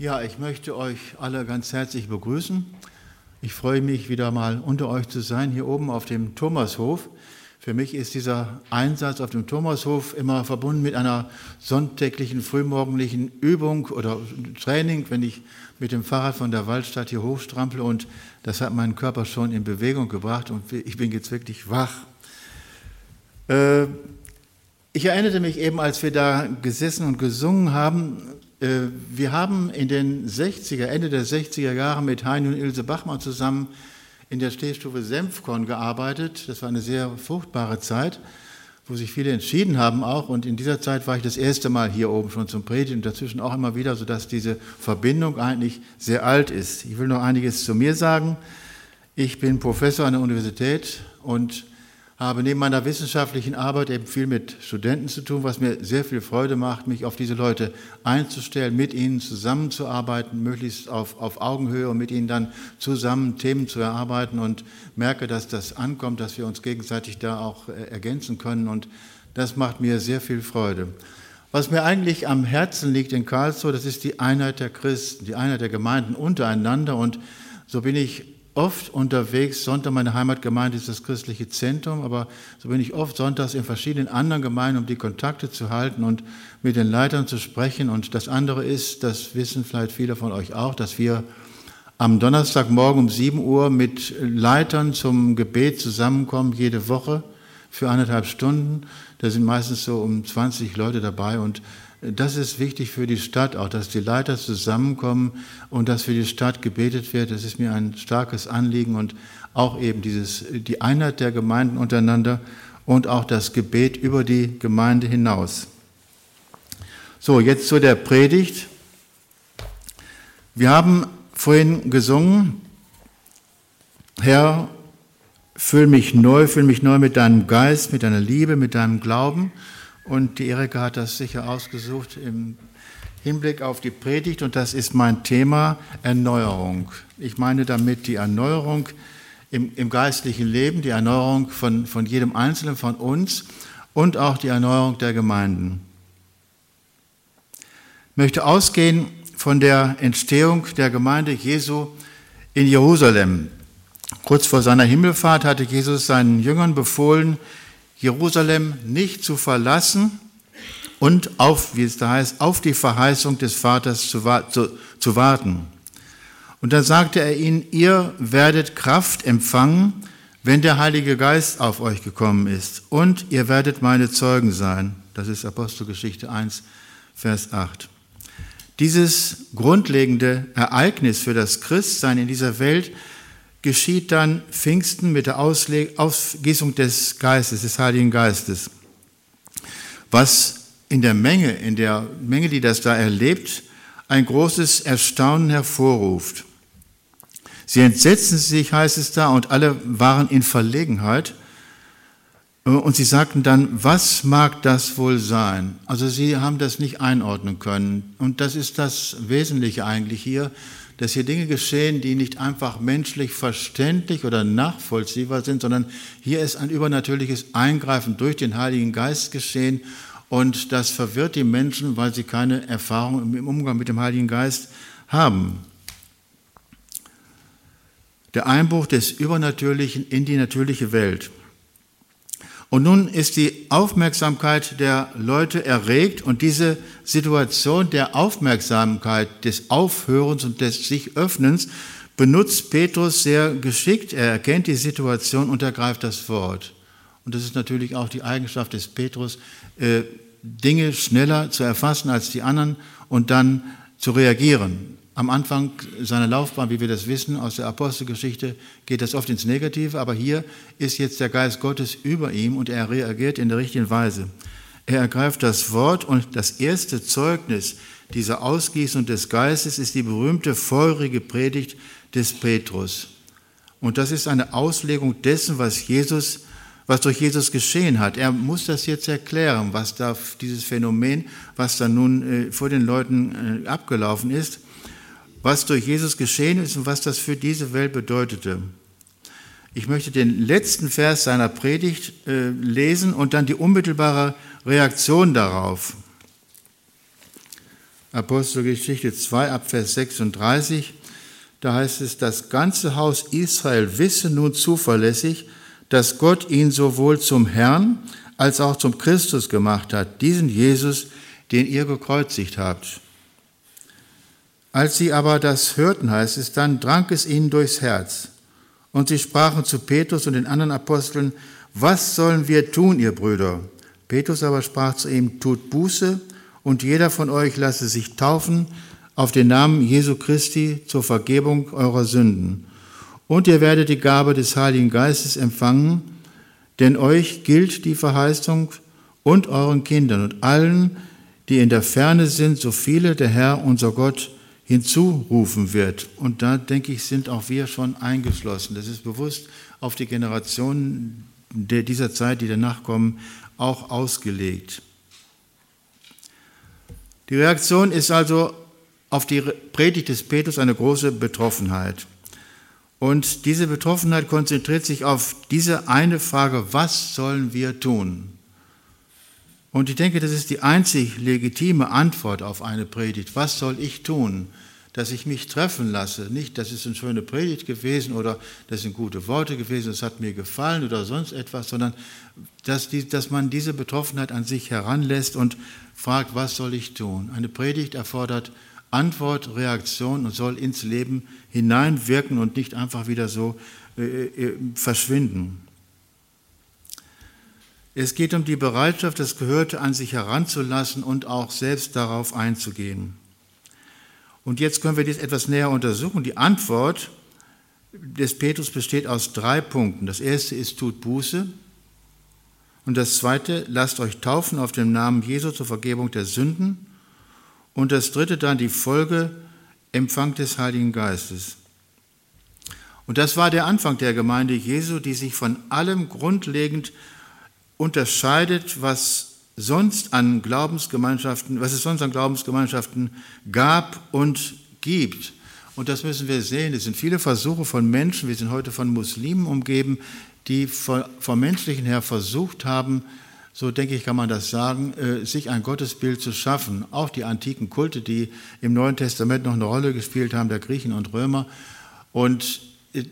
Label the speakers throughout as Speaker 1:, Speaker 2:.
Speaker 1: Ja, ich möchte euch alle ganz herzlich begrüßen. Ich freue mich wieder mal unter euch zu sein, hier oben auf dem Thomashof. Für mich ist dieser Einsatz auf dem Thomashof immer verbunden mit einer sonntäglichen, frühmorgendlichen Übung oder Training, wenn ich mit dem Fahrrad von der Waldstadt hier hochstrample und das hat meinen Körper schon in Bewegung gebracht und ich bin jetzt wirklich wach. Äh, ich erinnerte mich eben, als wir da gesessen und gesungen haben, wir haben in den 60er, Ende der 60er Jahre mit Heini und Ilse Bachmann zusammen in der Stehstufe Senfkorn gearbeitet. Das war eine sehr fruchtbare Zeit, wo sich viele entschieden haben auch. Und in dieser Zeit war ich das erste Mal hier oben schon zum Predigen und dazwischen auch immer wieder, sodass diese Verbindung eigentlich sehr alt ist. Ich will noch einiges zu mir sagen. Ich bin Professor an der Universität und habe neben meiner wissenschaftlichen Arbeit eben viel mit Studenten zu tun, was mir sehr viel Freude macht, mich auf diese Leute einzustellen, mit ihnen zusammenzuarbeiten, möglichst auf, auf Augenhöhe und mit ihnen dann zusammen Themen zu erarbeiten und merke, dass das ankommt, dass wir uns gegenseitig da auch äh, ergänzen können und das macht mir sehr viel Freude. Was mir eigentlich am Herzen liegt in Karlsruhe, das ist die Einheit der Christen, die Einheit der Gemeinden untereinander und so bin ich oft unterwegs. Sonntag, meine Heimatgemeinde ist das christliche Zentrum, aber so bin ich oft sonntags in verschiedenen anderen Gemeinden, um die Kontakte zu halten und mit den Leitern zu sprechen. Und das andere ist, das wissen vielleicht viele von euch auch, dass wir am Donnerstagmorgen um 7 Uhr mit Leitern zum Gebet zusammenkommen, jede Woche für anderthalb Stunden. Da sind meistens so um 20 Leute dabei und das ist wichtig für die Stadt auch, dass die Leiter zusammenkommen und dass für die Stadt gebetet wird. Das ist mir ein starkes Anliegen und auch eben dieses, die Einheit der Gemeinden untereinander und auch das Gebet über die Gemeinde hinaus. So, jetzt zu der Predigt. Wir haben vorhin gesungen, Herr, füll mich neu, füll mich neu mit deinem Geist, mit deiner Liebe, mit deinem Glauben. Und die Erika hat das sicher ausgesucht im Hinblick auf die Predigt und das ist mein Thema Erneuerung. Ich meine damit die Erneuerung im, im geistlichen Leben, die Erneuerung von, von jedem Einzelnen von uns und auch die Erneuerung der Gemeinden. Ich möchte ausgehen von der Entstehung der Gemeinde Jesu in Jerusalem. Kurz vor seiner Himmelfahrt hatte Jesus seinen Jüngern befohlen, Jerusalem nicht zu verlassen und auf, wie es da heißt, auf die Verheißung des Vaters zu, zu, zu warten. Und dann sagte er ihnen, ihr werdet Kraft empfangen, wenn der Heilige Geist auf euch gekommen ist. Und ihr werdet meine Zeugen sein. Das ist Apostelgeschichte 1, Vers 8. Dieses grundlegende Ereignis für das Christsein in dieser Welt geschieht dann Pfingsten mit der Ausgießung des Geistes, des Heiligen Geistes. Was in der Menge, in der Menge, die das da erlebt, ein großes Erstaunen hervorruft. Sie entsetzten sich, heißt es da, und alle waren in Verlegenheit. Und sie sagten dann, was mag das wohl sein? Also sie haben das nicht einordnen können. Und das ist das Wesentliche eigentlich hier dass hier Dinge geschehen, die nicht einfach menschlich verständlich oder nachvollziehbar sind, sondern hier ist ein übernatürliches Eingreifen durch den Heiligen Geist geschehen und das verwirrt die Menschen, weil sie keine Erfahrung im Umgang mit dem Heiligen Geist haben. Der Einbruch des Übernatürlichen in die natürliche Welt. Und nun ist die Aufmerksamkeit der Leute erregt und diese Situation der Aufmerksamkeit, des Aufhörens und des sich Öffnens benutzt Petrus sehr geschickt. Er erkennt die Situation und ergreift das Wort. Und das ist natürlich auch die Eigenschaft des Petrus, äh, Dinge schneller zu erfassen als die anderen und dann zu reagieren am Anfang seiner Laufbahn, wie wir das wissen aus der Apostelgeschichte, geht das oft ins Negative, aber hier ist jetzt der Geist Gottes über ihm und er reagiert in der richtigen Weise. Er ergreift das Wort und das erste Zeugnis dieser Ausgießung des Geistes ist die berühmte feurige Predigt des Petrus. Und das ist eine Auslegung dessen, was Jesus, was durch Jesus geschehen hat. Er muss das jetzt erklären, was da dieses Phänomen, was da nun äh, vor den Leuten äh, abgelaufen ist was durch Jesus geschehen ist und was das für diese Welt bedeutete. Ich möchte den letzten Vers seiner Predigt äh, lesen und dann die unmittelbare Reaktion darauf. Apostelgeschichte 2 ab Vers 36. Da heißt es, das ganze Haus Israel wisse nun zuverlässig, dass Gott ihn sowohl zum Herrn als auch zum Christus gemacht hat, diesen Jesus, den ihr gekreuzigt habt. Als sie aber das hörten, heißt es, dann drang es ihnen durchs Herz. Und sie sprachen zu Petrus und den anderen Aposteln, was sollen wir tun, ihr Brüder? Petrus aber sprach zu ihm, tut Buße und jeder von euch lasse sich taufen auf den Namen Jesu Christi zur Vergebung eurer Sünden. Und ihr werdet die Gabe des Heiligen Geistes empfangen, denn euch gilt die Verheißung und euren Kindern und allen, die in der Ferne sind, so viele der Herr, unser Gott, hinzurufen wird. Und da denke ich, sind auch wir schon eingeschlossen. Das ist bewusst auf die Generationen dieser Zeit, die danach kommen, auch ausgelegt. Die Reaktion ist also auf die Predigt des Petrus eine große Betroffenheit. Und diese Betroffenheit konzentriert sich auf diese eine Frage, was sollen wir tun? Und ich denke, das ist die einzig legitime Antwort auf eine Predigt. Was soll ich tun? Dass ich mich treffen lasse. Nicht, das ist eine schöne Predigt gewesen oder das sind gute Worte gewesen, das hat mir gefallen oder sonst etwas, sondern dass, die, dass man diese Betroffenheit an sich heranlässt und fragt, was soll ich tun? Eine Predigt erfordert Antwort, Reaktion und soll ins Leben hineinwirken und nicht einfach wieder so äh, äh, verschwinden. Es geht um die Bereitschaft, das Gehörte an sich heranzulassen und auch selbst darauf einzugehen. Und jetzt können wir dies etwas näher untersuchen. Die Antwort des Petrus besteht aus drei Punkten. Das erste ist, tut Buße. Und das zweite, lasst euch taufen auf dem Namen Jesu zur Vergebung der Sünden. Und das dritte dann die Folge, Empfang des Heiligen Geistes. Und das war der Anfang der Gemeinde Jesu, die sich von allem grundlegend unterscheidet, was sonst an Glaubensgemeinschaften, was es sonst an Glaubensgemeinschaften gab und gibt. Und das müssen wir sehen. Es sind viele Versuche von Menschen, wir sind heute von Muslimen umgeben, die vom menschlichen her versucht haben, so denke ich, kann man das sagen, äh, sich ein Gottesbild zu schaffen. Auch die antiken Kulte, die im Neuen Testament noch eine Rolle gespielt haben, der Griechen und Römer. Und äh,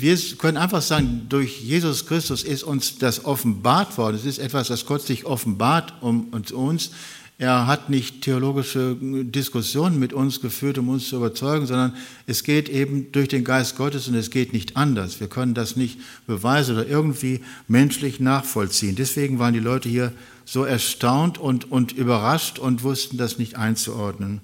Speaker 1: wir können einfach sagen, durch Jesus Christus ist uns das offenbart worden. Es ist etwas, das Gott sich offenbart um uns. Er hat nicht theologische Diskussionen mit uns geführt, um uns zu überzeugen, sondern es geht eben durch den Geist Gottes und es geht nicht anders. Wir können das nicht beweisen oder irgendwie menschlich nachvollziehen. Deswegen waren die Leute hier so erstaunt und, und überrascht und wussten das nicht einzuordnen.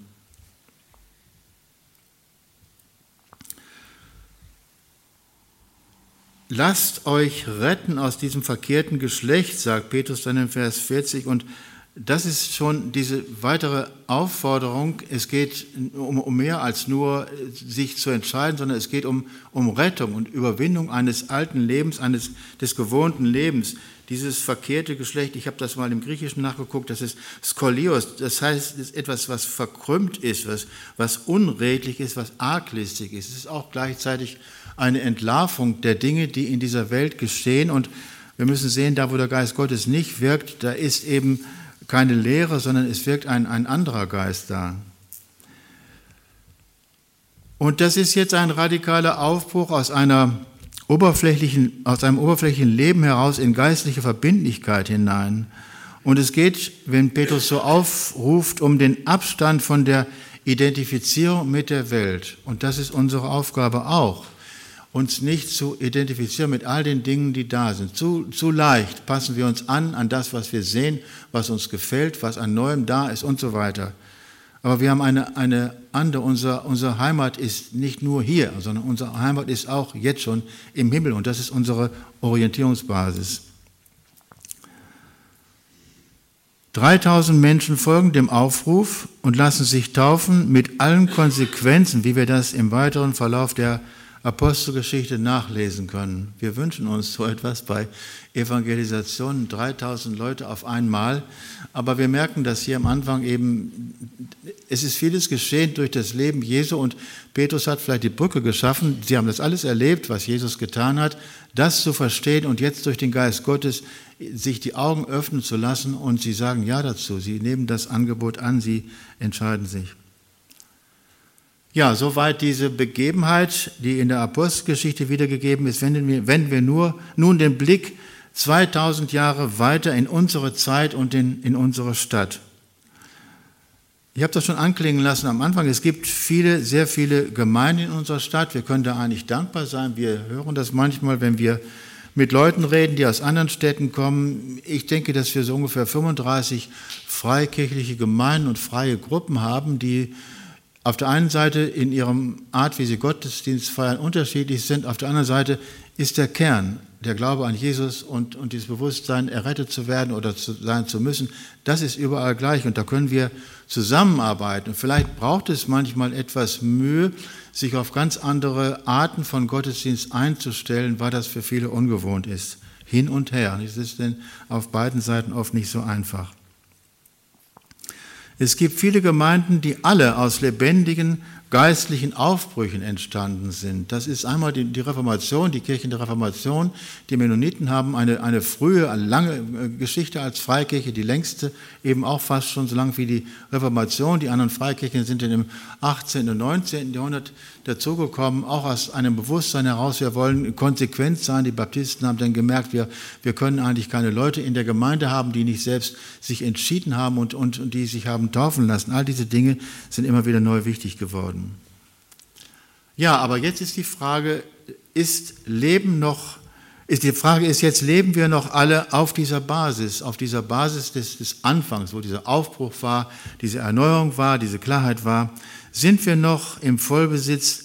Speaker 1: Lasst euch retten aus diesem verkehrten Geschlecht, sagt Petrus dann in Vers 40 und das ist schon diese weitere Aufforderung. Es geht um, um, mehr als nur sich zu entscheiden, sondern es geht um, um Rettung und Überwindung eines alten Lebens, eines des gewohnten Lebens. Dieses verkehrte Geschlecht, ich habe das mal im Griechischen nachgeguckt, das ist Skolios, das heißt, es ist etwas, was verkrümmt ist, was, was unredlich ist, was arglistig ist. Es ist auch gleichzeitig eine Entlarvung der Dinge, die in dieser Welt geschehen und wir müssen sehen, da wo der Geist Gottes nicht wirkt, da ist eben keine Lehre, sondern es wirkt ein, ein anderer Geist da. Und das ist jetzt ein radikaler Aufbruch aus, einer oberflächlichen, aus einem oberflächlichen Leben heraus in geistliche Verbindlichkeit hinein. Und es geht, wenn Petrus so aufruft, um den Abstand von der Identifizierung mit der Welt. Und das ist unsere Aufgabe auch uns nicht zu identifizieren mit all den Dingen, die da sind. Zu, zu leicht passen wir uns an, an das, was wir sehen, was uns gefällt, was an Neuem da ist und so weiter. Aber wir haben eine, eine andere, unser, unsere Heimat ist nicht nur hier, sondern unsere Heimat ist auch jetzt schon im Himmel und das ist unsere Orientierungsbasis. 3000 Menschen folgen dem Aufruf und lassen sich taufen mit allen Konsequenzen, wie wir das im weiteren Verlauf der Apostelgeschichte nachlesen können. Wir wünschen uns so etwas bei Evangelisationen, 3000 Leute auf einmal. Aber wir merken, dass hier am Anfang eben, es ist vieles geschehen durch das Leben Jesu und Petrus hat vielleicht die Brücke geschaffen. Sie haben das alles erlebt, was Jesus getan hat, das zu verstehen und jetzt durch den Geist Gottes sich die Augen öffnen zu lassen und sie sagen Ja dazu. Sie nehmen das Angebot an, sie entscheiden sich. Ja, soweit diese Begebenheit, die in der Apostelgeschichte wiedergegeben ist, wenden wir, wenden wir nur, nun den Blick 2000 Jahre weiter in unsere Zeit und in, in unsere Stadt. Ich habe das schon anklingen lassen am Anfang. Es gibt viele, sehr viele Gemeinden in unserer Stadt. Wir können da eigentlich dankbar sein. Wir hören das manchmal, wenn wir mit Leuten reden, die aus anderen Städten kommen. Ich denke, dass wir so ungefähr 35 freikirchliche Gemeinden und freie Gruppen haben, die auf der einen Seite in ihrem Art, wie sie Gottesdienst feiern, unterschiedlich sind. Auf der anderen Seite ist der Kern, der Glaube an Jesus und, und dieses Bewusstsein, errettet zu werden oder zu sein zu müssen, das ist überall gleich. Und da können wir zusammenarbeiten. Und vielleicht braucht es manchmal etwas Mühe, sich auf ganz andere Arten von Gottesdienst einzustellen, weil das für viele ungewohnt ist. Hin und her. Es ist denn auf beiden Seiten oft nicht so einfach. Es gibt viele Gemeinden, die alle aus lebendigen geistlichen Aufbrüchen entstanden sind. Das ist einmal die, die, Reformation, die Kirchen der Reformation. Die Mennoniten haben eine, eine frühe, eine lange äh, Geschichte als Freikirche, die längste, eben auch fast schon so lang wie die Reformation. Die anderen Freikirchen sind im 18. und 19. Jahrhundert dazugekommen, auch aus einem Bewusstsein heraus, wir wollen konsequent sein. Die Baptisten haben dann gemerkt, wir, wir können eigentlich keine Leute in der Gemeinde haben, die nicht selbst sich entschieden haben und, und, und die sich haben taufen lassen. All diese Dinge sind immer wieder neu wichtig geworden. Ja, aber jetzt ist die Frage, ist Leben noch, ist die Frage ist jetzt, leben wir noch alle auf dieser Basis, auf dieser Basis des, des Anfangs, wo dieser Aufbruch war, diese Erneuerung war, diese Klarheit war, sind wir noch im Vollbesitz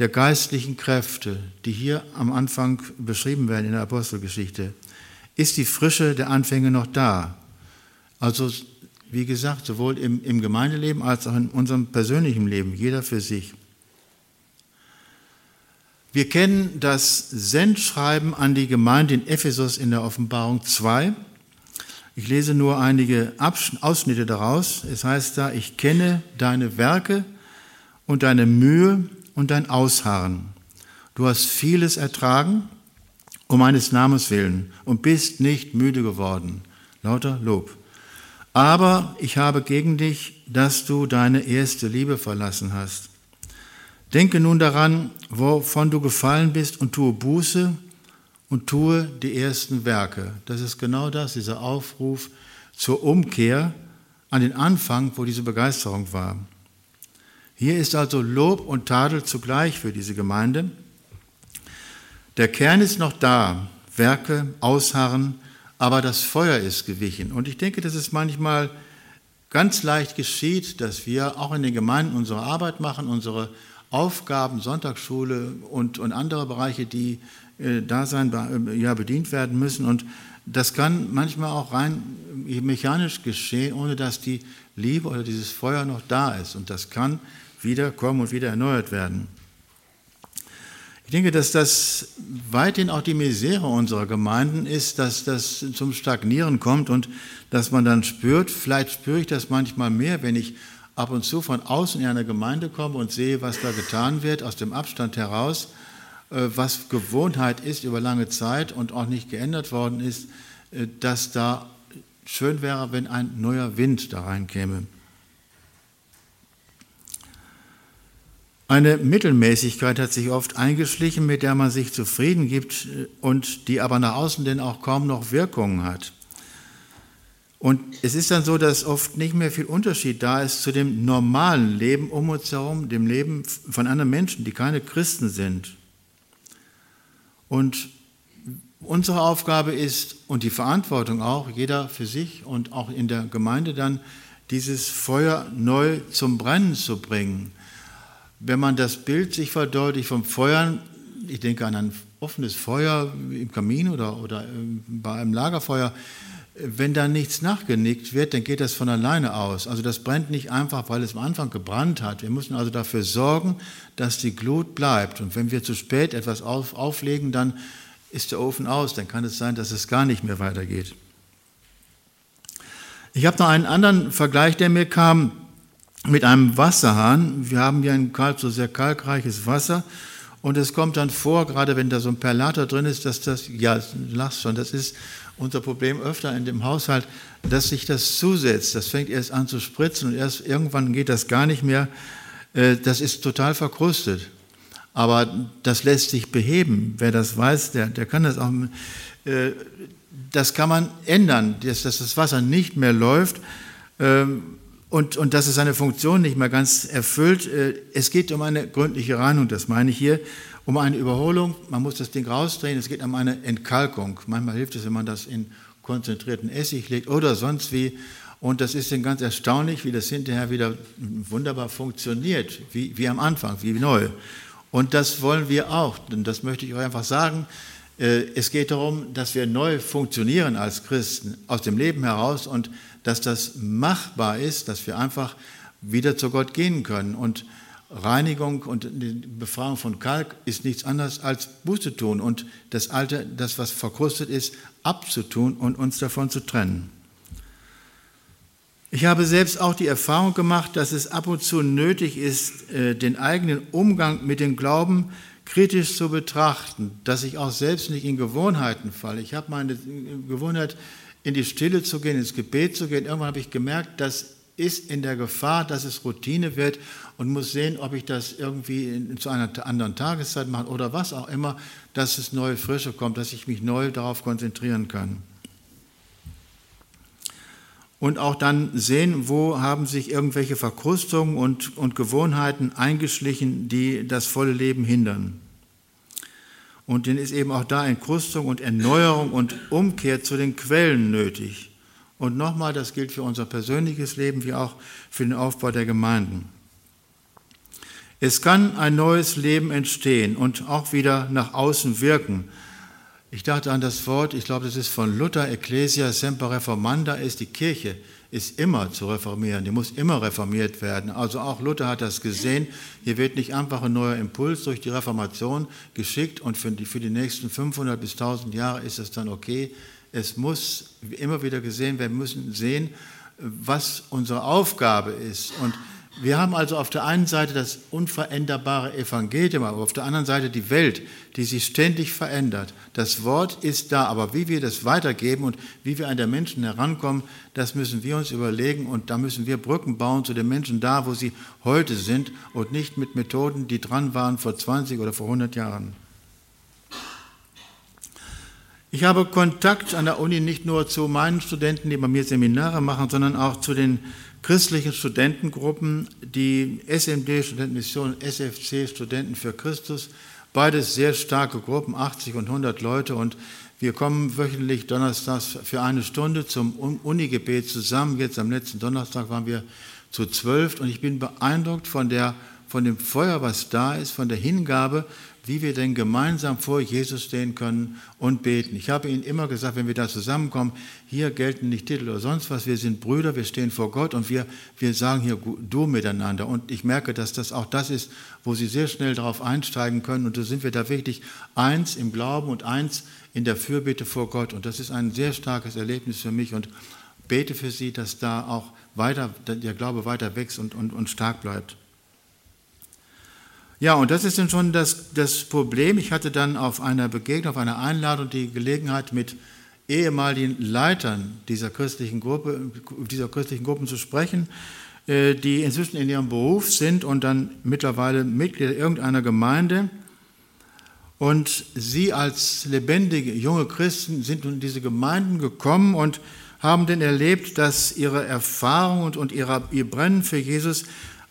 Speaker 1: der geistlichen Kräfte, die hier am Anfang beschrieben werden in der Apostelgeschichte? Ist die Frische der Anfänge noch da? Also, wie gesagt, sowohl im, im Gemeindeleben als auch in unserem persönlichen Leben, jeder für sich. Wir kennen das Sendschreiben an die Gemeinde in Ephesus in der Offenbarung 2. Ich lese nur einige Ausschnitte daraus. Es heißt da, ich kenne deine Werke und deine Mühe und dein Ausharren. Du hast vieles ertragen um meines Namens willen und bist nicht müde geworden. Lauter Lob. Aber ich habe gegen dich, dass du deine erste Liebe verlassen hast. Denke nun daran, wovon du gefallen bist und tue Buße und tue die ersten Werke. Das ist genau das, dieser Aufruf zur Umkehr an den Anfang, wo diese Begeisterung war. Hier ist also Lob und Tadel zugleich für diese Gemeinde. Der Kern ist noch da, Werke, Ausharren, aber das Feuer ist gewichen. Und ich denke, dass es manchmal ganz leicht geschieht, dass wir auch in den Gemeinden unsere Arbeit machen, unsere Aufgaben, Sonntagsschule und, und andere Bereiche, die äh, da sein, äh, ja, bedient werden müssen. Und das kann manchmal auch rein mechanisch geschehen, ohne dass die Liebe oder dieses Feuer noch da ist. Und das kann wieder kommen und wieder erneuert werden. Ich denke, dass das weithin auch die Misere unserer Gemeinden ist, dass das zum Stagnieren kommt und dass man dann spürt, vielleicht spüre ich das manchmal mehr, wenn ich ab und zu von außen in eine Gemeinde komme und sehe, was da getan wird, aus dem Abstand heraus, äh, was Gewohnheit ist über lange Zeit und auch nicht geändert worden ist, äh, dass da schön wäre, wenn ein neuer Wind da reinkäme. Eine Mittelmäßigkeit hat sich oft eingeschlichen, mit der man sich zufrieden gibt und die aber nach außen denn auch kaum noch Wirkungen hat. Und es ist dann so, dass oft nicht mehr viel Unterschied da ist zu dem normalen Leben um uns herum, dem Leben von anderen Menschen, die keine Christen sind. Und unsere Aufgabe ist und die Verantwortung auch, jeder für sich und auch in der Gemeinde dann, dieses Feuer neu zum Brennen zu bringen wenn man das Bild sich verdeutlicht vom Feuern, ich denke an ein offenes Feuer im Kamin oder, oder bei einem Lagerfeuer, wenn da nichts nachgenickt wird, dann geht das von alleine aus. Also das brennt nicht einfach, weil es am Anfang gebrannt hat. Wir müssen also dafür sorgen, dass die Glut bleibt. Und wenn wir zu spät etwas auf, auflegen, dann ist der Ofen aus. Dann kann es sein, dass es gar nicht mehr weitergeht. Ich habe noch einen anderen Vergleich, der mir kam mit einem Wasserhahn. Wir haben hier in Karlsruhe sehr kalkreiches Wasser. Und es kommt dann vor, gerade wenn da so ein Perlator drin ist, dass das, ja, lachst schon, das ist unser Problem öfter in dem Haushalt, dass sich das zusetzt. Das fängt erst an zu spritzen und erst irgendwann geht das gar nicht mehr. Äh, das ist total verkrustet. Aber das lässt sich beheben. Wer das weiß, der, der kann das auch. Äh, das kann man ändern, dass, das Wasser nicht mehr läuft ähm, und, und dass es seine Funktion nicht mehr ganz erfüllt. Äh, es geht um eine gründliche Reinigung, das meine ich hier um eine Überholung. Man muss das Ding rausdrehen. Es geht um eine Entkalkung. Manchmal hilft es, wenn man das in konzentrierten Essig legt oder sonst wie. Und das ist dann ganz erstaunlich, wie das hinterher wieder wunderbar funktioniert, wie, wie am Anfang, wie neu. Und das wollen wir auch. Und das möchte ich euch einfach sagen. Äh, es geht darum, dass wir neu funktionieren als Christen aus dem Leben heraus und dass das machbar ist, dass wir einfach wieder zu Gott gehen können. Und Reinigung und die Befreiung von Kalk ist nichts anderes als Buße tun und das Alte, das was verkrustet ist, abzutun und uns davon zu trennen. Ich habe selbst auch die Erfahrung gemacht, dass es ab und zu nötig ist, äh, den eigenen Umgang mit dem Glauben kritisch zu betrachten, dass ich auch selbst nicht in Gewohnheiten falle. Ich habe meine Gewohnheit, in die Stille zu gehen, ins Gebet zu gehen. Irgendwann habe ich gemerkt, das ist in der Gefahr, dass es Routine wird und muss sehen, ob ich das irgendwie zu einer anderen Tageszeit mache oder was auch immer, dass es neue Frische kommt, dass ich mich neu darauf konzentrieren kann. Und auch dann sehen, wo haben sich irgendwelche Verkrustungen und, und Gewohnheiten eingeschlichen, die das volle Leben hindern. Und dann ist eben auch da Entkrustung und Erneuerung und Umkehr zu den Quellen nötig. Und nochmal, das gilt für unser persönliches Leben wie auch für den Aufbau der Gemeinden. Es kann ein neues Leben entstehen und auch wieder nach außen wirken. Ich dachte an das Wort, ich glaube, das ist von Luther, Ecclesia semper reformanda, ist die Kirche, ist immer zu reformieren, die muss immer reformiert werden. Also auch Luther hat das gesehen, hier wird nicht einfach ein neuer Impuls durch die Reformation geschickt und für die, für die nächsten 500 bis 1000 Jahre ist es dann okay. Es muss immer wieder gesehen werden, wir müssen sehen, was unsere Aufgabe ist. Und wir haben also auf der einen Seite das unveränderbare Evangelium, aber auf der anderen Seite die Welt, die sich ständig verändert. Das Wort ist da, aber wie wir das weitergeben und wie wir an der Menschen herankommen, das müssen wir uns überlegen und da müssen wir Brücken bauen zu den Menschen da, wo sie heute sind und nicht mit Methoden, die dran waren vor 20 oder vor 100 Jahren. Ich habe Kontakt an der Uni nicht nur zu meinen Studenten, die bei mir Seminare machen, sondern auch zu den christlichen Studentengruppen, die SMD, Studentenmission, SFC, Studenten für Christus, beides sehr starke Gruppen, 80 und 100 Leute und wir kommen wöchentlich donnerstags für eine Stunde zum Unigebet zusammen. Jetzt am letzten Donnerstag waren wir zu zwölf und ich bin beeindruckt von, der, von dem Feuer, was da ist, von der Hingabe, wie wir denn gemeinsam vor Jesus stehen können und beten. Ich habe Ihnen immer gesagt, wenn wir da zusammenkommen, hier gelten nicht Titel oder sonst was, wir sind Brüder, wir stehen vor Gott und wir, wir sagen hier du miteinander. Und ich merke, dass das auch das ist, wo Sie sehr schnell darauf einsteigen können. Und so sind wir da wirklich eins im Glauben und eins in der Fürbitte vor Gott. Und das ist ein sehr starkes Erlebnis für mich und bete für Sie, dass da auch weiter, der Glaube weiter wächst und, und, und stark bleibt. Ja, und das ist dann schon das, das Problem. Ich hatte dann auf einer Begegnung, auf einer Einladung die Gelegenheit, mit ehemaligen Leitern dieser christlichen, Gruppe, dieser christlichen Gruppen zu sprechen, äh, die inzwischen in ihrem Beruf sind und dann mittlerweile Mitglieder irgendeiner Gemeinde. Und sie als lebendige junge Christen sind in diese Gemeinden gekommen und haben denn erlebt, dass ihre Erfahrung und, und ihre, ihr Brennen für Jesus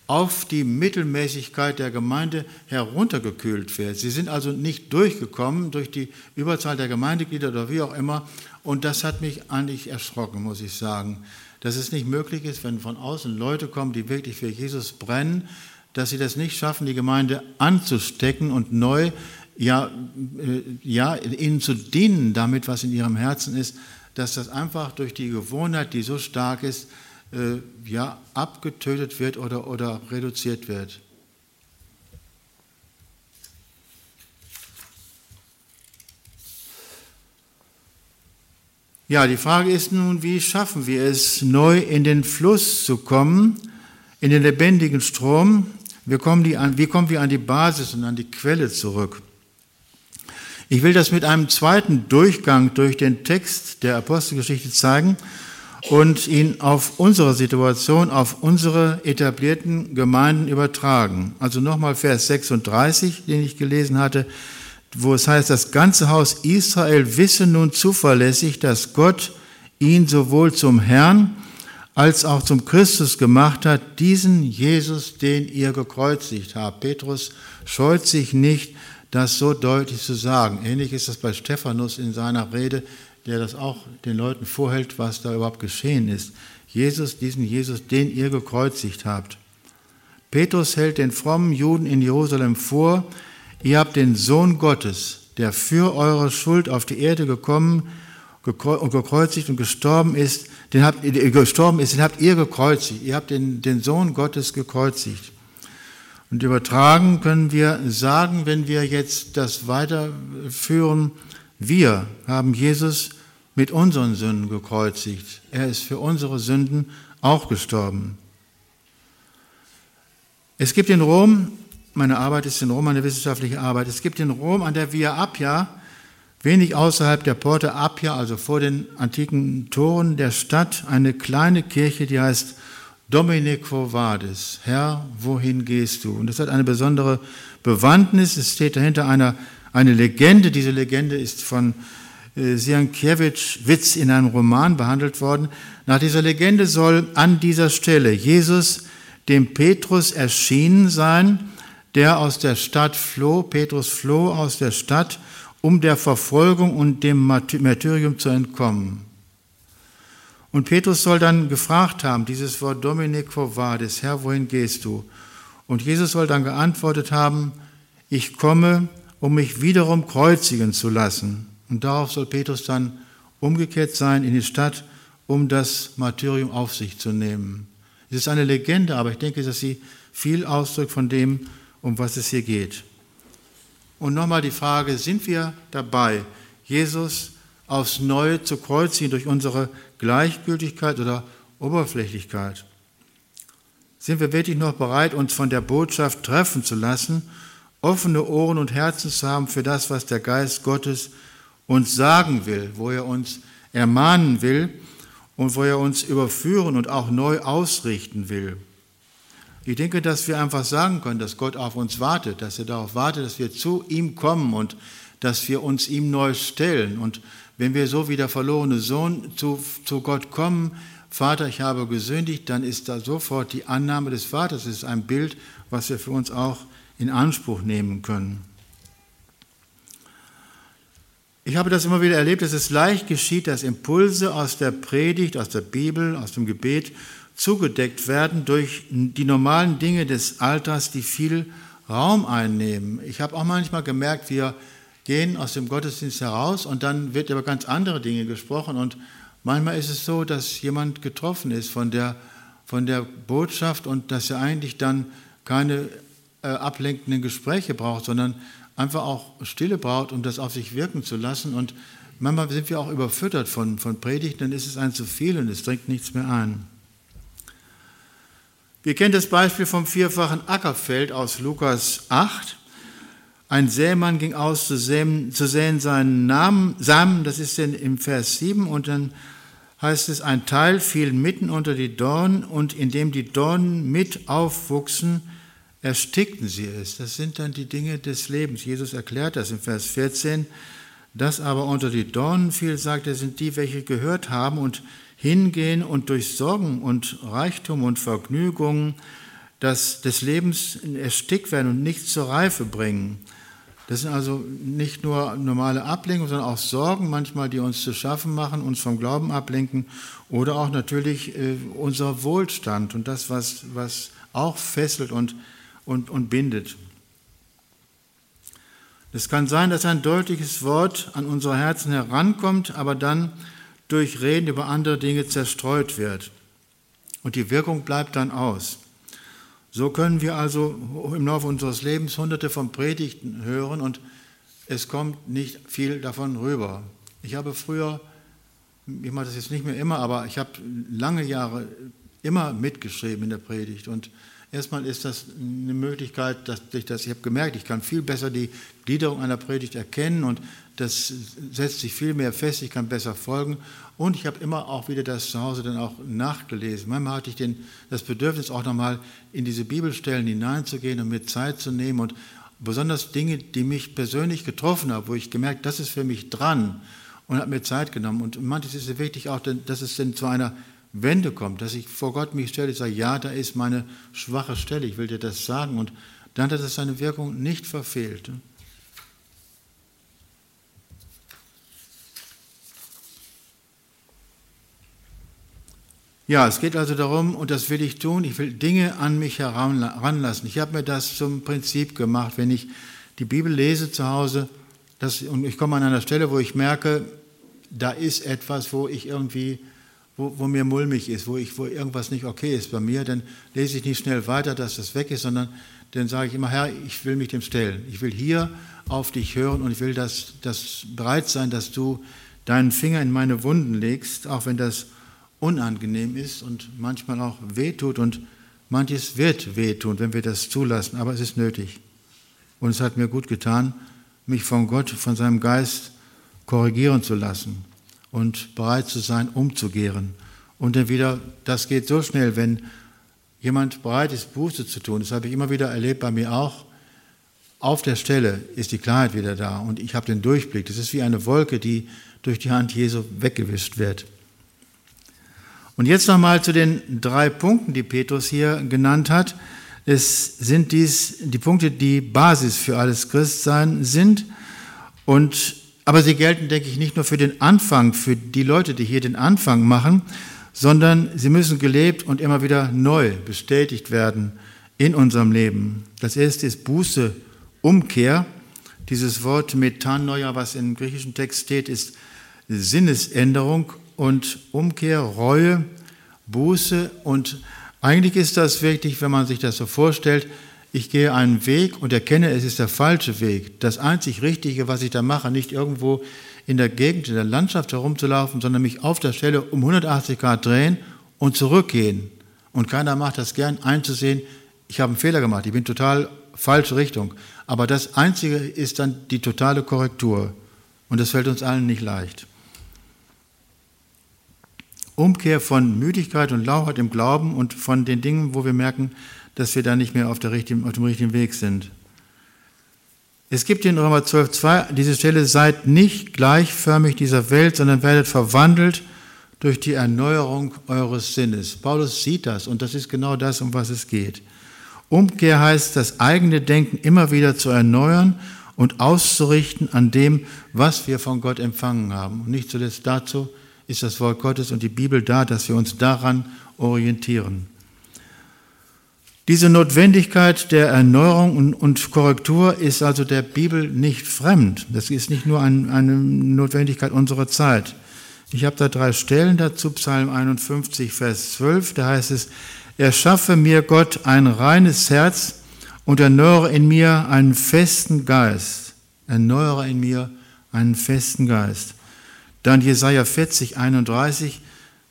Speaker 1: auf die Mittelmäßigkeit der Gemeinde heruntergekühlt wird. Sie sind also nicht durchgekommen durch die Überzahl der Gemeindeglieder oder wie auch immer. Und das hat mich eigentlich erschrocken, muss ich sagen. Dass es nicht möglich ist, wenn von außen Leute kommen, die wirklich für Jesus brennen, dass sie das nicht schaffen, die Gemeinde anzustecken und neu, ja, äh, ja ihnen zu dienen damit, was in ihrem Herzen ist, dass das einfach durch die Gewohnheit, die so stark ist, äh, ja, abgetötet wird oder, oder reduziert wird. Ja, die Frage ist nun, wie schaffen wir es, neu in den Fluss zu kommen, in den lebendigen Strom? Wir kommen die an, wie kommen wir an die Basis und an die Quelle zurück? Ich will das mit einem zweiten Durchgang durch den Text der Apostelgeschichte zeigen und ihn auf unsere Situation, auf unsere etablierten Gemeinden übertragen. Also nochmal Vers 36, den ich gelesen hatte wo es heißt, das ganze Haus Israel wisse nun zuverlässig, dass Gott ihn sowohl zum Herrn als auch zum Christus gemacht hat, diesen Jesus, den ihr gekreuzigt habt. Petrus scheut sich nicht, das so deutlich zu sagen. Ähnlich ist das bei Stephanus in seiner Rede, der das auch den Leuten vorhält, was da überhaupt geschehen ist. Jesus, diesen Jesus, den ihr gekreuzigt habt. Petrus hält den frommen Juden in Jerusalem vor, Ihr habt den Sohn Gottes, der für eure Schuld auf die Erde gekommen und gekreuzigt und gestorben ist, den habt, äh, gestorben ist, den habt ihr gekreuzigt. Ihr habt den, den Sohn Gottes gekreuzigt. Und übertragen können wir sagen, wenn wir jetzt das weiterführen, wir haben Jesus mit unseren Sünden gekreuzigt. Er ist für unsere Sünden auch gestorben. Es gibt in Rom meine Arbeit ist in Rom eine wissenschaftliche Arbeit. Es gibt in Rom an der Via Appia, wenig außerhalb der Porte Appia, also vor den antiken Toren der Stadt, eine kleine Kirche, die heißt Domine Quo Vadis. Herr, wohin gehst du? Und das hat eine besondere Bewandtnis. Es steht dahinter eine, eine Legende. Diese Legende ist von äh, Sienkiewicz Witz in einem Roman behandelt worden. Nach dieser Legende soll an dieser Stelle Jesus dem Petrus erschienen sein, der aus der Stadt floh, Petrus floh aus der Stadt, um der Verfolgung und dem Martyrium zu entkommen. Und Petrus soll dann gefragt haben, dieses Wort Dominik quo vadis, Herr, wohin gehst du? Und Jesus soll dann geantwortet haben, ich komme, um mich wiederum kreuzigen zu lassen. Und darauf soll Petrus dann umgekehrt sein in die Stadt, um das Martyrium auf sich zu nehmen. Es ist eine Legende, aber ich denke, dass sie viel ausdrückt von dem, um was es hier geht. Und nochmal die Frage, sind wir dabei, Jesus aufs Neue zu kreuzigen durch unsere Gleichgültigkeit oder Oberflächlichkeit? Sind wir wirklich noch bereit, uns von der Botschaft treffen zu lassen, offene Ohren und Herzen zu haben für das, was der Geist Gottes uns sagen will, wo er uns ermahnen will und wo er uns überführen und auch neu ausrichten will? Ich denke, dass wir einfach sagen können, dass Gott auf uns wartet, dass er darauf wartet, dass wir zu ihm kommen und dass wir uns ihm neu stellen. Und wenn wir so wie der verlorene Sohn zu, zu Gott kommen, Vater, ich habe gesündigt, dann ist da sofort die Annahme des Vaters. Das ist ein Bild, was wir für uns auch in Anspruch nehmen können. Ich habe das immer wieder erlebt, dass es leicht geschieht, dass Impulse aus der Predigt, aus der Bibel, aus dem Gebet zugedeckt werden durch die normalen Dinge des Alters, die viel Raum einnehmen. Ich habe auch manchmal gemerkt, wir gehen aus dem Gottesdienst heraus und dann wird über ganz andere Dinge gesprochen und manchmal ist es so, dass jemand getroffen ist von der, von der Botschaft und dass er eigentlich dann keine äh, ablenkenden Gespräche braucht, sondern einfach auch Stille braucht, um das auf sich wirken zu lassen und manchmal sind wir auch überfüttert von, von Predigten, dann ist es ein zu viel und es dringt nichts mehr ein. Wir kennen das Beispiel vom vierfachen Ackerfeld aus Lukas 8. Ein Sämann ging aus zu säen, zu säen seinen Namen, Samen, das ist denn im Vers 7, und dann heißt es, ein Teil fiel mitten unter die Dornen und indem die Dornen mit aufwuchsen, erstickten sie es. Das sind dann die Dinge des Lebens. Jesus erklärt das im Vers 14. Das aber unter die Dornen fiel, sagt er, sind die, welche gehört haben und hingehen und durch Sorgen und Reichtum und Vergnügungen das, des Lebens erstickt werden und nichts zur Reife bringen. Das sind also nicht nur normale Ablenkungen, sondern auch Sorgen manchmal, die uns zu schaffen machen, uns vom Glauben ablenken oder auch natürlich äh, unser Wohlstand und das, was, was auch fesselt und, und, und bindet. Es kann sein, dass ein deutliches Wort an unsere Herzen herankommt, aber dann durch Reden über andere Dinge zerstreut wird. Und die Wirkung bleibt dann aus. So können wir also im Laufe unseres Lebens hunderte von Predigten hören und es kommt nicht viel davon rüber. Ich habe früher, ich mache das jetzt nicht mehr immer, aber ich habe lange Jahre immer mitgeschrieben in der Predigt und Erstmal ist das eine Möglichkeit, dass ich das, ich habe gemerkt, ich kann viel besser die Gliederung einer Predigt erkennen und das setzt sich viel mehr fest, ich kann besser folgen und ich habe immer auch wieder das zu Hause dann auch nachgelesen. Manchmal hatte ich den, das Bedürfnis auch nochmal in diese Bibelstellen hineinzugehen und mir Zeit zu nehmen und besonders Dinge, die mich persönlich getroffen haben, wo ich gemerkt, das ist für mich dran und habe mir Zeit genommen und manches ist wirklich auch, dass es dann zu einer Wende kommt, dass ich vor Gott mich stelle, ich sage, ja, da ist meine schwache Stelle, ich will dir das sagen. Und dann hat es seine Wirkung nicht verfehlt. Ja, es geht also darum, und das will ich tun, ich will Dinge an mich heranlassen. Ich habe mir das zum Prinzip gemacht, wenn ich die Bibel lese zu Hause, das, und ich komme an einer Stelle, wo ich merke, da ist etwas, wo ich irgendwie wo, wo, mir mulmig ist, wo, ich, wo irgendwas nicht okay ist bei mir, dann lese ich nicht schnell weiter, dass das weg ist, sondern dann sage ich immer, Herr, ich will mich dem stellen. Ich will hier auf dich hören und ich will das, das bereit sein, dass du deinen Finger in meine Wunden legst, auch wenn das unangenehm ist und manchmal auch wehtut und manches wird wehtun, wenn wir das zulassen, aber es ist nötig. Und es hat mir gut getan, mich von Gott, von seinem Geist korrigieren zu lassen und bereit zu sein, umzukehren. Und dann wieder, das geht so schnell, wenn jemand bereit ist, Buße zu tun. Das habe ich immer wieder erlebt bei mir auch. Auf der Stelle ist die Klarheit wieder da und ich habe den Durchblick. Das ist wie eine Wolke, die durch die Hand Jesu weggewischt wird. Und jetzt nochmal zu den drei Punkten, die Petrus hier genannt hat. Es sind dies die Punkte, die Basis für alles Christsein sind. Und aber sie gelten, denke ich, nicht nur für den Anfang, für die Leute, die hier den Anfang machen, sondern sie müssen gelebt und immer wieder neu bestätigt werden in unserem Leben. Das erste ist Buße, Umkehr. Dieses Wort Metanoia, was im griechischen Text steht, ist Sinnesänderung und Umkehr, Reue, Buße. Und eigentlich ist das wirklich, wenn man sich das so vorstellt, ich gehe einen Weg und erkenne, es ist der falsche Weg. Das einzig Richtige, was ich da mache, nicht irgendwo in der Gegend, in der Landschaft herumzulaufen, sondern mich auf der Stelle um 180 Grad drehen und zurückgehen. Und keiner macht das gern, einzusehen, ich habe einen Fehler gemacht, ich bin total falsche Richtung. Aber das Einzige ist dann die totale Korrektur. Und das fällt uns allen nicht leicht. Umkehr von Müdigkeit und Lauheit im Glauben und von den Dingen, wo wir merken, dass wir da nicht mehr auf, richtigen, auf dem richtigen Weg sind. Es gibt in Römer 12,2 diese Stelle, seid nicht gleichförmig dieser Welt, sondern werdet verwandelt durch die Erneuerung eures Sinnes. Paulus sieht das und das ist genau das, um was es geht. Umkehr heißt, das eigene Denken immer wieder zu erneuern und auszurichten an dem, was wir von Gott empfangen haben. Und nicht zuletzt dazu ist das Wort Gottes und die Bibel da, dass wir uns daran orientieren. Diese Notwendigkeit der Erneuerung und Korrektur ist also der Bibel nicht fremd. Das ist nicht nur eine Notwendigkeit unserer Zeit. Ich habe da drei Stellen dazu, Psalm 51, Vers 12, da heißt es, erschaffe mir Gott ein reines Herz und erneuere in mir einen festen Geist. Erneuere in mir einen festen Geist. Dann Jesaja 40, 31,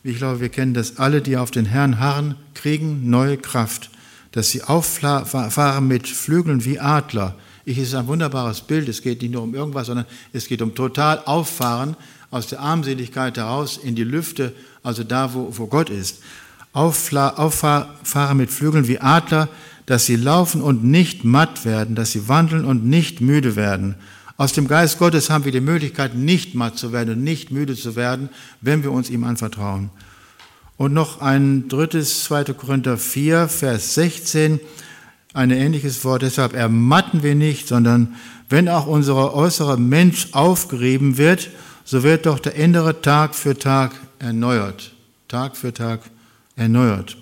Speaker 1: ich glaube, wir kennen das alle, die auf den Herrn harren, kriegen neue Kraft dass sie auffahren mit Flügeln wie Adler. Ich ist ein wunderbares Bild. Es geht nicht nur um irgendwas, sondern es geht um total auffahren aus der Armseligkeit heraus in die Lüfte, also da, wo, wo Gott ist. Auffahren mit Flügeln wie Adler, dass sie laufen und nicht matt werden, dass sie wandeln und nicht müde werden. Aus dem Geist Gottes haben wir die Möglichkeit, nicht matt zu werden und nicht müde zu werden, wenn wir uns ihm anvertrauen. Und noch ein drittes, 2. Korinther 4, Vers 16, ein ähnliches Wort. Deshalb ermatten wir nicht, sondern wenn auch unser äußerer Mensch aufgerieben wird, so wird doch der innere Tag für Tag erneuert. Tag für Tag erneuert.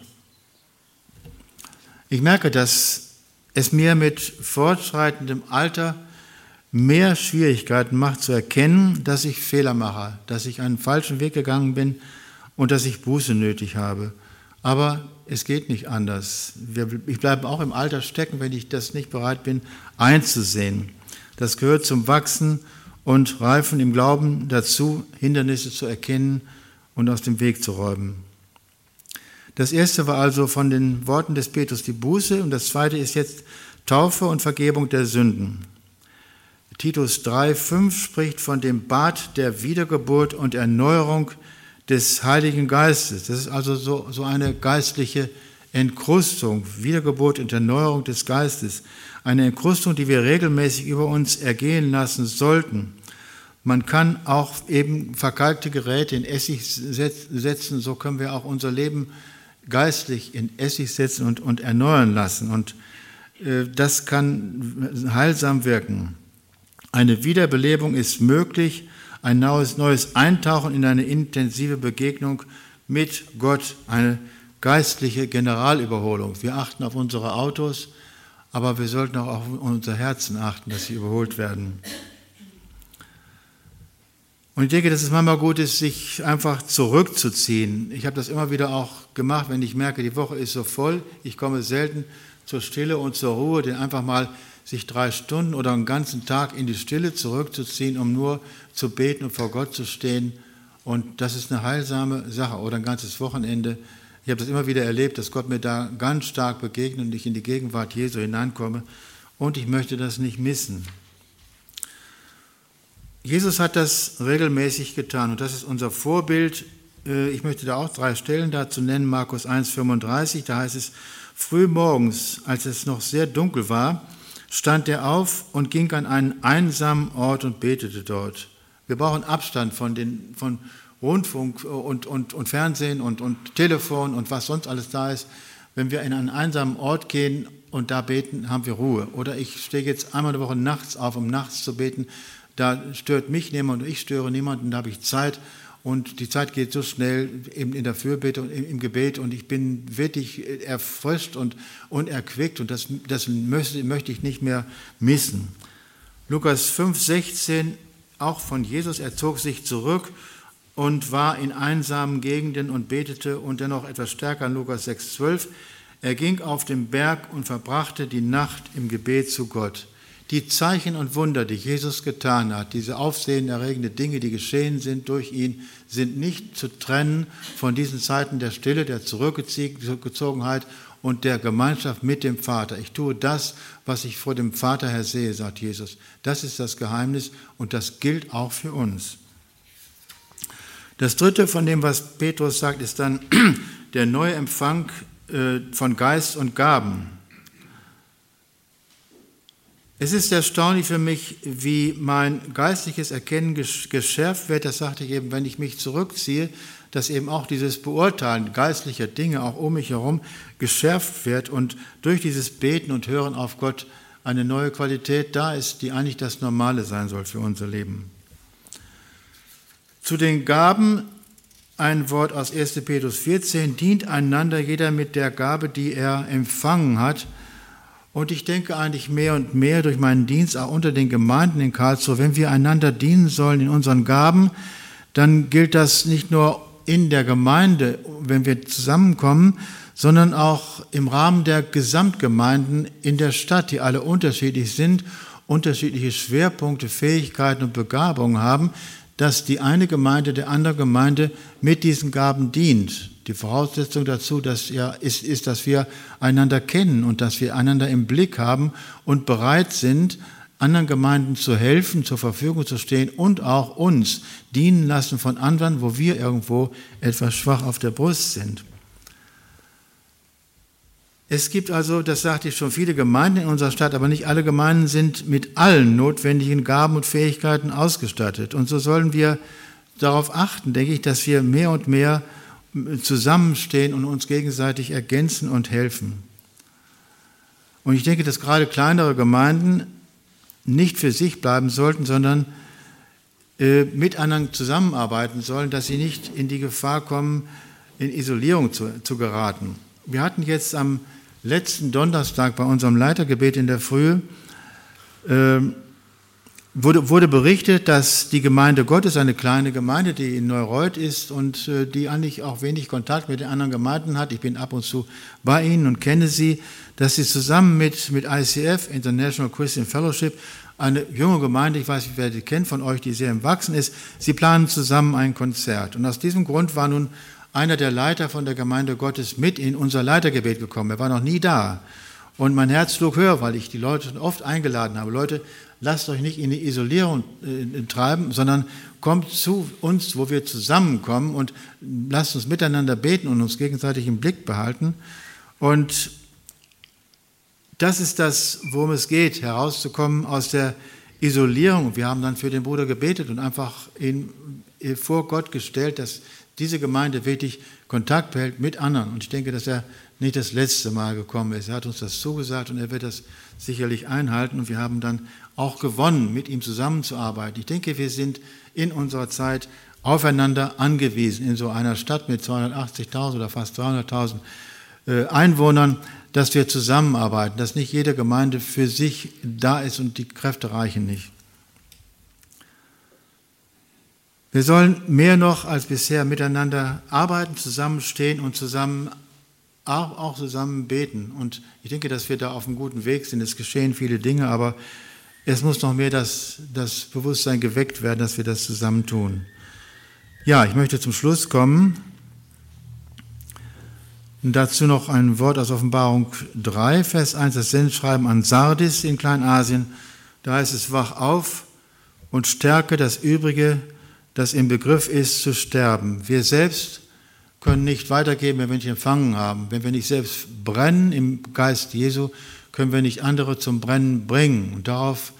Speaker 1: Ich merke, dass es mir mit fortschreitendem Alter mehr Schwierigkeiten macht zu erkennen, dass ich Fehler mache, dass ich einen falschen Weg gegangen bin und dass ich Buße nötig habe. Aber es geht nicht anders. Ich bleibe auch im Alter stecken, wenn ich das nicht bereit bin einzusehen. Das gehört zum Wachsen und Reifen im Glauben dazu, Hindernisse zu erkennen und aus dem Weg zu räumen. Das erste war also von den Worten des Petrus die Buße und das zweite ist jetzt Taufe und Vergebung der Sünden. Titus 3,5 spricht von dem Bad der Wiedergeburt und Erneuerung des Heiligen Geistes. Das ist also so, so eine geistliche Entkrustung, Wiedergeburt und Erneuerung des Geistes. Eine Entkrustung, die wir regelmäßig über uns ergehen lassen sollten. Man kann auch eben verkalkte Geräte in Essig setzen, so können wir auch unser Leben geistlich in Essig setzen und, und erneuern lassen. Und äh, das kann heilsam wirken. Eine Wiederbelebung ist möglich, ein neues, Eintauchen in eine intensive Begegnung mit Gott, eine geistliche Generalüberholung. Wir achten auf unsere Autos, aber wir sollten auch auf unser Herzen achten, dass sie überholt werden. Und ich denke, dass es manchmal gut ist, sich einfach zurückzuziehen. Ich habe das immer wieder auch gemacht, wenn ich merke, die Woche ist so voll, ich komme selten zur Stille und zur Ruhe, den einfach mal sich drei Stunden oder einen ganzen Tag in die Stille zurückzuziehen, um nur zu beten und vor Gott zu stehen. Und das ist eine heilsame Sache. Oder ein ganzes Wochenende. Ich habe das immer wieder erlebt, dass Gott mir da ganz stark begegnet und ich in die Gegenwart Jesu hineinkomme. Und ich möchte das nicht missen. Jesus hat das regelmäßig getan und das ist unser Vorbild. Äh, ich möchte da auch drei Stellen dazu nennen. Markus 1,35, da heißt es, früh morgens, als es noch sehr dunkel war, stand er auf und ging an einen einsamen Ort und betete dort. Wir brauchen Abstand von, den, von Rundfunk und, und, und Fernsehen und, und Telefon und was sonst alles da ist. Wenn wir in einen einsamen Ort gehen und da beten, haben wir Ruhe. Oder ich stehe jetzt einmal die Woche nachts auf, um nachts zu beten. Da stört mich niemand und ich störe niemanden, da habe ich Zeit und die Zeit geht so schnell eben in der Fürbitte und im Gebet und ich bin wirklich erfrischt und, und erquickt und das, das möchte, möchte ich nicht mehr missen. Lukas 5, 16, auch von Jesus, er zog sich zurück und war in einsamen Gegenden und betete und dennoch etwas stärker in Lukas 6, 12. Er ging auf den Berg und verbrachte die Nacht im Gebet zu Gott. Die Zeichen und Wunder, die Jesus getan hat, diese aufsehenerregende Dinge, die geschehen sind durch ihn, sind nicht zu trennen von diesen Zeiten der Stille, der Zurückgezogenheit und der Gemeinschaft mit dem Vater. Ich tue das, was ich vor dem Vater her sehe, sagt Jesus. Das ist das Geheimnis und das gilt auch für uns. Das dritte von dem, was Petrus sagt, ist dann der neue Empfang äh, von Geist und Gaben. Es ist erstaunlich für mich, wie mein geistliches Erkennen geschärft wird. Das sagte ich eben, wenn ich mich zurückziehe, dass eben auch dieses Beurteilen geistlicher Dinge auch um mich herum geschärft wird und durch dieses Beten und Hören auf Gott eine neue Qualität da ist, die eigentlich das Normale sein soll für unser Leben. Zu den Gaben ein Wort aus 1. Petrus 14, dient einander jeder mit der Gabe, die er empfangen hat, und ich denke eigentlich mehr und mehr durch meinen Dienst auch unter den Gemeinden in Karlsruhe, wenn wir einander dienen sollen in unseren Gaben, dann gilt das nicht nur in der Gemeinde, wenn wir zusammenkommen, sondern auch im Rahmen der Gesamtgemeinden in der Stadt, die alle unterschiedlich sind, unterschiedliche Schwerpunkte, Fähigkeiten und Begabungen haben, dass die eine Gemeinde der anderen Gemeinde mit diesen Gaben dient. Die Voraussetzung dazu dass ja, ist, ist, dass wir einander kennen und dass wir einander im Blick haben und bereit sind, anderen Gemeinden zu helfen, zur Verfügung zu stehen und auch uns dienen lassen von anderen, wo wir irgendwo etwas schwach auf der Brust sind. Es gibt also, das sagte ich schon, viele Gemeinden in unserer Stadt, aber nicht alle Gemeinden sind mit allen notwendigen Gaben und Fähigkeiten ausgestattet. Und so sollen wir darauf achten, denke ich, dass wir mehr und mehr zusammenstehen und uns gegenseitig ergänzen und helfen. Und ich denke, dass gerade kleinere Gemeinden nicht für sich bleiben sollten, sondern äh, miteinander zusammenarbeiten sollen, dass sie nicht in die Gefahr kommen, in Isolierung zu, zu geraten. Wir hatten jetzt am letzten Donnerstag bei unserem Leitergebet in der Früh äh, wurde, wurde berichtet, dass die Gemeinde Gottes, eine kleine Gemeinde, die in Neureuth ist und äh, die eigentlich auch wenig Kontakt mit den anderen Gemeinden hat, ich bin ab und zu bei ihnen und kenne sie, dass sie zusammen mit, mit ICF, International Christian Fellowship, eine junge Gemeinde, ich weiß nicht, wer die kennt von euch, die sehr im Wachsen ist, sie planen zusammen ein Konzert. Und aus diesem Grund war nun einer der Leiter von der Gemeinde Gottes mit in unser Leitergebet gekommen. Er war noch nie da. Und mein Herz schlug höher, weil ich die Leute oft eingeladen habe. Leute, lasst euch nicht in die Isolierung äh, treiben, sondern kommt zu uns, wo wir zusammenkommen und lasst uns miteinander beten und uns gegenseitig im Blick behalten. Und das ist das, worum es geht, herauszukommen aus der Isolierung. Wir haben dann für den Bruder gebetet und einfach ihn äh, vor Gott gestellt, dass diese Gemeinde wirklich Kontakt behält mit anderen. Und ich denke, dass er nicht das letzte Mal gekommen ist. Er hat uns das zugesagt und er wird das sicherlich einhalten. Und wir haben dann auch gewonnen, mit ihm zusammenzuarbeiten. Ich denke, wir sind in unserer Zeit aufeinander angewiesen in so einer Stadt mit 280.000 oder fast 300.000 äh, Einwohnern, dass wir zusammenarbeiten, dass nicht jede Gemeinde für sich da ist und die Kräfte reichen nicht. Wir sollen mehr noch als bisher miteinander arbeiten, zusammenstehen und zusammen auch, zusammen beten. Und ich denke, dass wir da auf einem guten Weg sind. Es geschehen viele Dinge, aber es muss noch mehr das, das Bewusstsein geweckt werden, dass wir das zusammen tun. Ja, ich möchte zum Schluss kommen. Und dazu noch ein Wort aus Offenbarung 3, Vers 1, das Sendschreiben an Sardis in Kleinasien. Da heißt es, wach auf und stärke das Übrige, das im Begriff ist zu sterben. Wir selbst können nicht weitergeben, wenn wir nicht empfangen haben. Wenn wir nicht selbst brennen im Geist Jesu, können wir nicht andere zum Brennen bringen. Und darauf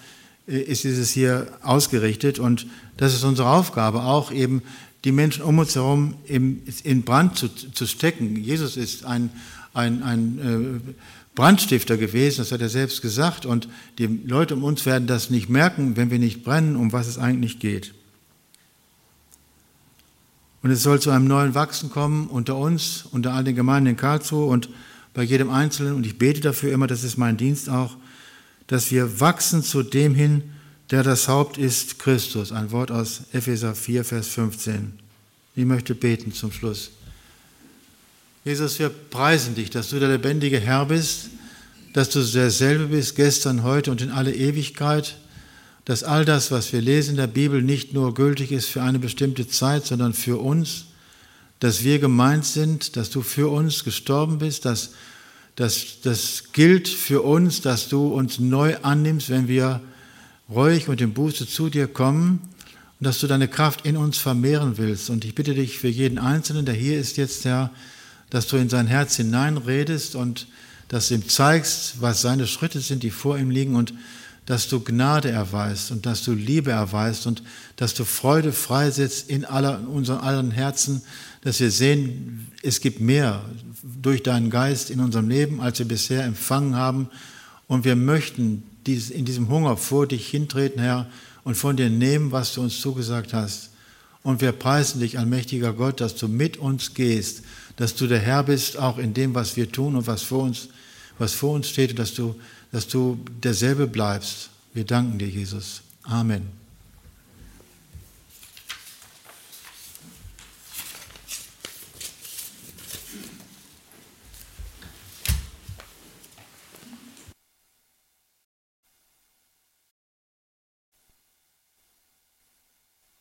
Speaker 1: äh, ist dieses hier ausgerichtet. Und das ist unsere Aufgabe, auch eben die Menschen um uns herum in Brand zu, zu stecken. Jesus ist ein, ein, ein äh, Brandstifter gewesen, das hat er selbst gesagt. Und die Leute um uns werden das nicht merken, wenn wir nicht brennen, um was es eigentlich geht. Und es soll zu einem neuen Wachsen kommen unter uns, unter all den Gemeinden in Karlsruhe und bei jedem Einzelnen. Und ich bete dafür immer, das ist mein Dienst auch, dass wir wachsen zu dem hin, der das Haupt ist, Christus. Ein Wort aus Epheser 4, Vers 15. Ich möchte beten zum Schluss. Jesus, wir preisen dich, dass du der lebendige Herr bist, dass du derselbe bist, gestern, heute und in alle Ewigkeit dass all das, was wir lesen in der Bibel, nicht nur gültig ist für eine bestimmte Zeit, sondern für uns, dass wir gemeint sind, dass du für uns gestorben bist, dass das gilt für uns, dass du uns neu annimmst, wenn wir ruhig und im Buße zu dir kommen und dass du deine Kraft in uns vermehren willst. Und ich bitte dich für jeden Einzelnen, der hier ist jetzt, Herr, dass du in sein Herz hineinredest und dass du ihm zeigst, was seine Schritte sind, die vor ihm liegen und dass du Gnade erweist und dass du Liebe erweist und dass du Freude freisetzt in, aller, in unseren allen Herzen, dass wir sehen, es gibt mehr durch deinen Geist in unserem Leben, als wir bisher empfangen haben. Und wir möchten in diesem Hunger vor dich hintreten, Herr, und von dir nehmen, was du uns zugesagt hast. Und wir preisen dich, allmächtiger Gott, dass du mit uns gehst, dass du der Herr bist, auch in dem, was wir tun und was vor uns, was vor uns steht, und dass du dass du derselbe bleibst. Wir danken dir, Jesus. Amen.